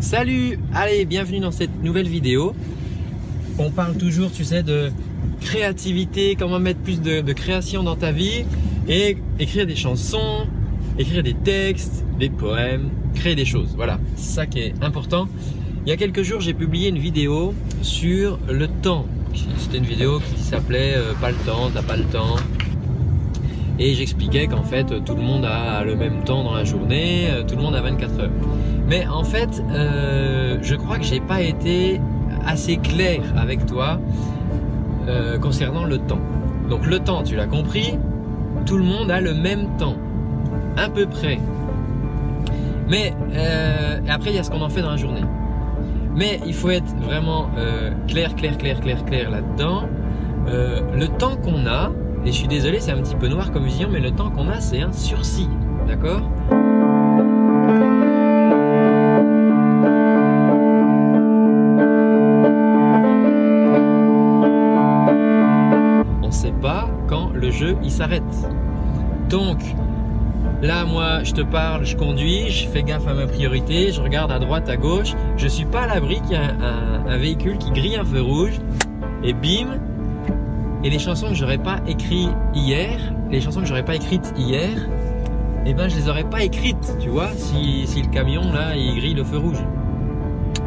Salut Allez, bienvenue dans cette nouvelle vidéo. On parle toujours, tu sais, de créativité, comment mettre plus de, création dans ta vie et écrire des chansons, écrire des textes, des poèmes, créer des choses. Voilà, c'est ça qui est important. Il y a quelques jours, j'ai publié une vidéo sur le temps. C'était une vidéo qui s'appelait euh, Pas le temps, t'as pas le temps et j'expliquais qu'en fait tout le monde a le même temps dans la journée, euh, tout le monde a 24 heures. Mais en fait, euh, je crois que j'ai pas été assez clair avec toi euh, concernant le temps. Donc le temps, tu l'as compris, tout le monde a le même temps, à peu près. Mais après, il y a ce qu'on en fait dans la journée. Mais il faut être vraiment clair, clair, clair, clair, clair là-dedans. le temps qu'on a, et je suis désolé, c'est un petit peu noir comme vision, mais le temps qu'on a, c'est un sursis. D'accord? On ne sait pas quand le jeu il s'arrête. Donc, Là, moi, je te parle, je conduis, je fais gaffe à ma priorité, je regarde à droite, à gauche. Je suis pas à l'abri qu'il y a un, véhicule qui grille un feu rouge et bim, et les chansons que j'aurais pas écrites hier, les chansons que j'aurais pas écrites hier, eh ben je les aurais pas écrites, tu vois, si, si le camion là il grille le feu rouge.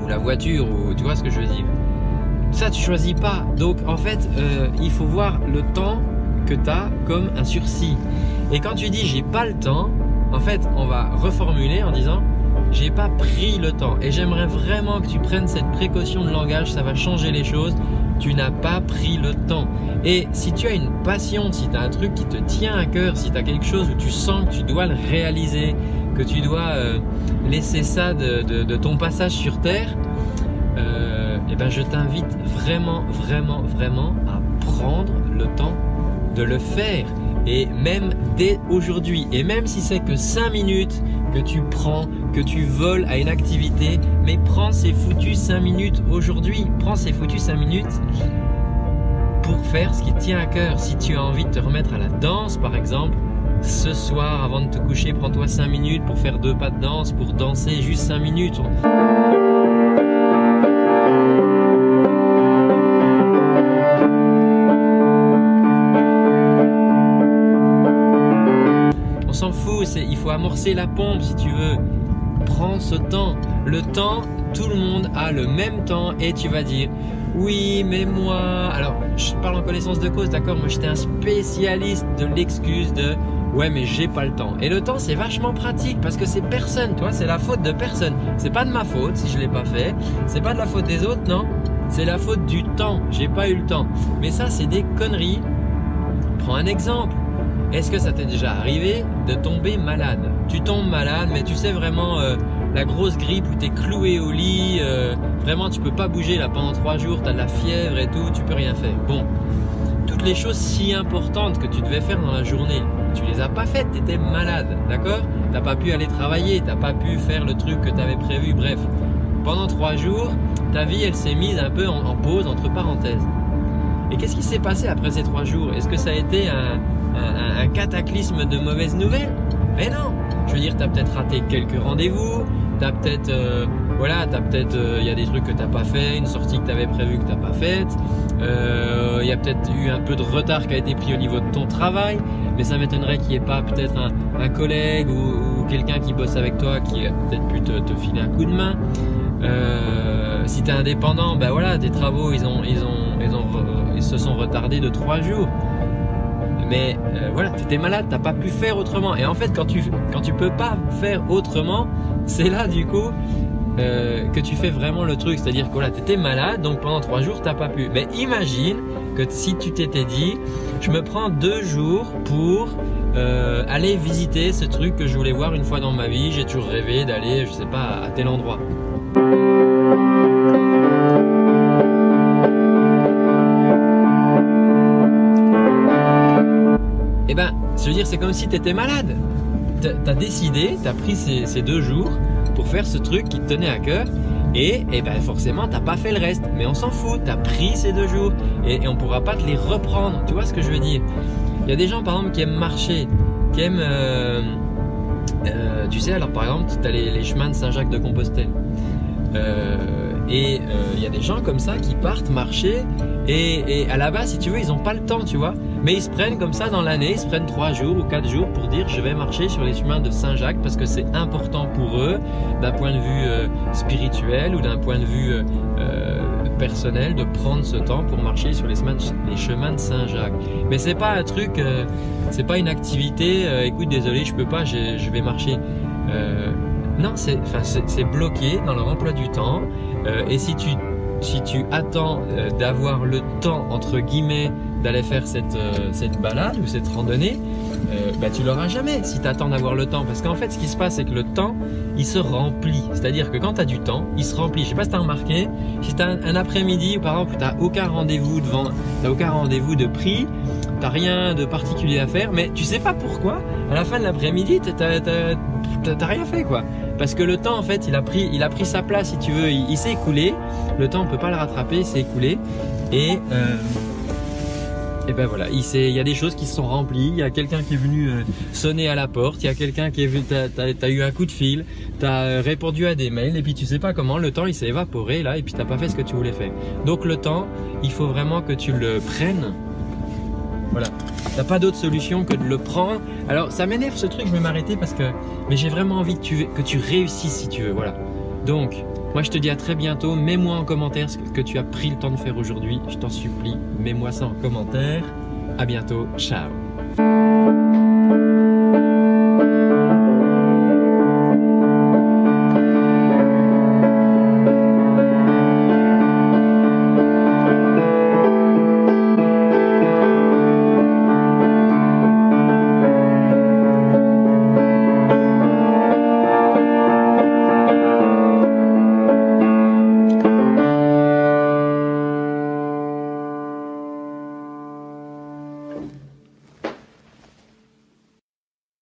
Ou la voiture, ou tu vois ce que je veux dire. Ça tu choisis pas. Donc en fait, euh, il faut voir le temps que tu as comme un sursis. Et quand tu dis j'ai pas le temps, en fait, on va reformuler en disant j'ai pas pris le temps. Et j'aimerais vraiment que tu prennes cette précaution de langage, ça va changer les choses tu n'as pas pris le temps. Et si tu as une passion, si tu as un truc qui te tient à cœur, si tu as quelque chose où tu sens que tu dois le réaliser, que tu dois euh, laisser ça de, ton passage sur Terre, euh, eh ben je t'invite vraiment, vraiment, vraiment à prendre le temps de le faire. Et même dès aujourd'hui, et même si c'est que 5 minutes que tu prends que tu voles à une activité, mais prends ces foutus 5 minutes aujourd'hui, prends ces foutus 5 minutes pour faire ce qui tient à cœur. Si tu as envie de te remettre à la danse par exemple, ce soir avant de te coucher, prends-toi 5 minutes pour faire deux pas de danse, pour danser juste 5 minutes. On s'en fout, il faut amorcer la pompe si tu veux prends ce temps. Le temps, tout le monde a le même temps et tu vas dire oui, mais moi. Alors, je parle en connaissance de cause, d'accord Moi, j'étais un spécialiste de l'excuse de ouais, mais j'ai pas le temps. Et le temps, c'est vachement pratique parce que c'est personne, toi, c'est la faute de personne. C'est pas de ma faute si je l'ai pas fait. C'est pas de la faute des autres, non. C'est la faute du temps. J'ai pas eu le temps. Mais ça, c'est des conneries. Prends un exemple. Est-ce que ça t'est déjà arrivé de tomber malade? Tu tombes malade, mais tu sais vraiment euh, la grosse grippe où tu es cloué au lit, euh, vraiment tu peux pas bouger là pendant trois jours, tu as de la fièvre et tout, tu peux rien faire. Bon, toutes les choses si importantes que tu devais faire dans la journée, tu les as pas faites, tu étais malade, d'accord? T'as pas pu aller travailler, t'as pas pu faire le truc que tu avais prévu, bref. Pendant trois jours, ta vie elle s'est mise un peu en pause, entre parenthèses. Et qu'est-ce qui s'est passé après ces trois jours? Est-ce que ça a été un, cataclysme de mauvaises nouvelles? Mais non, je veux dire, tu as peut-être raté quelques rendez-vous, tu as peut-être, euh, voilà, tu peut-être, il euh, y a des trucs que tu pas fait, une sortie que tu avais prévue que tu pas faite, il euh, y a peut-être eu un peu de retard qui a été pris au niveau de ton travail, mais ça m'étonnerait qu'il n'y ait pas peut-être un, collègue ou, quelqu'un qui bosse avec toi qui a peut-être pu te, filer un coup de main. Si tu es indépendant, ben voilà, tes travaux, ils, ont, ils, ont, ils, se sont retardés de trois jours mais euh, voilà, tu étais malade, t'as pas pu faire autrement. Et en fait, quand tu quand tu peux pas faire autrement, c'est là du coup euh, que tu fais vraiment le truc. C'est-à-dire que voilà, étais malade, donc pendant trois jours t'as pas pu. Mais imagine que si tu t'étais dit, je me prends deux jours pour euh, aller visiter ce truc que je voulais voir une fois dans ma vie. J'ai toujours rêvé d'aller, je sais pas, à tel endroit. Je veux dire, c'est comme si tu étais malade. Tu as décidé, tu as pris ces, deux jours pour faire ce truc qui te tenait à cœur. Et, eh ben forcément, t'as pas fait le reste. Mais on s'en fout, tu as pris ces deux jours. Et, on pourra pas te les reprendre. Tu vois ce que je veux dire? Il y a des gens, par exemple, qui aiment marcher, qui aiment... Euh, euh, tu sais, alors par exemple, tu as les, chemins de Saint-Jacques de Compostelle. et il y a des gens comme ça qui partent marcher et, à la base, si tu veux, ils n'ont pas le temps, tu vois. Mais ils se prennent comme ça dans l'année, ils se prennent trois jours ou quatre jours pour dire je vais marcher sur les chemins de Saint-Jacques parce que c'est important pour eux d'un point de vue euh, spirituel ou d'un point de vue euh, euh, personnel de prendre ce temps pour marcher sur les, chemins de Saint-Jacques. Mais c'est pas un truc, c'est pas une activité. écoute, désolé, je peux pas, je, vais marcher. non, c'est bloqué dans leur emploi du temps. et si tu si tu attends euh, d'avoir le temps, entre guillemets, d'aller faire cette, euh, cette balade ou cette randonnée, euh, bah, tu l'auras jamais si tu attends d'avoir le temps. Parce qu'en fait, ce qui se passe, c'est que le temps, il se remplit. C'est-à-dire que quand tu as du temps, il se remplit. Je sais pas si tu as remarqué, si tu as un, après-midi, par exemple, tu n'as aucun rendez-vous devant, t'as aucun rendez-vous de prix, tu rien de particulier à faire, mais tu sais pas pourquoi, à la fin de l'après-midi, tu n'as rien fait, quoi. Parce que le temps, en fait, il a pris, il a pris sa place, si tu veux. Il, s'est écoulé. Le temps, on peut pas le rattraper. Il s'est écoulé. Et, euh, et ben voilà, il, il, y a des choses qui se sont remplies. Il y a quelqu'un qui est venu euh, sonner à la porte. Il y a quelqu'un qui est venu. T'as as, eu un coup de fil. T'as euh, répondu à des mails. Et puis tu sais pas comment. Le temps, il s'est évaporé là. Et puis t'as pas fait ce que tu voulais faire. Donc le temps, il faut vraiment que tu le prennes. Voilà. T'as pas d'autre solution que de le prendre. Alors ça m'énerve ce truc, je vais m'arrêter parce que mais j'ai vraiment envie que tu, que tu réussisses si tu veux. Voilà. Donc, moi je te dis à très bientôt. Mets-moi en commentaire ce que tu as pris le temps de faire aujourd'hui. Je t'en supplie, mets-moi ça en commentaire. À bientôt. Ciao.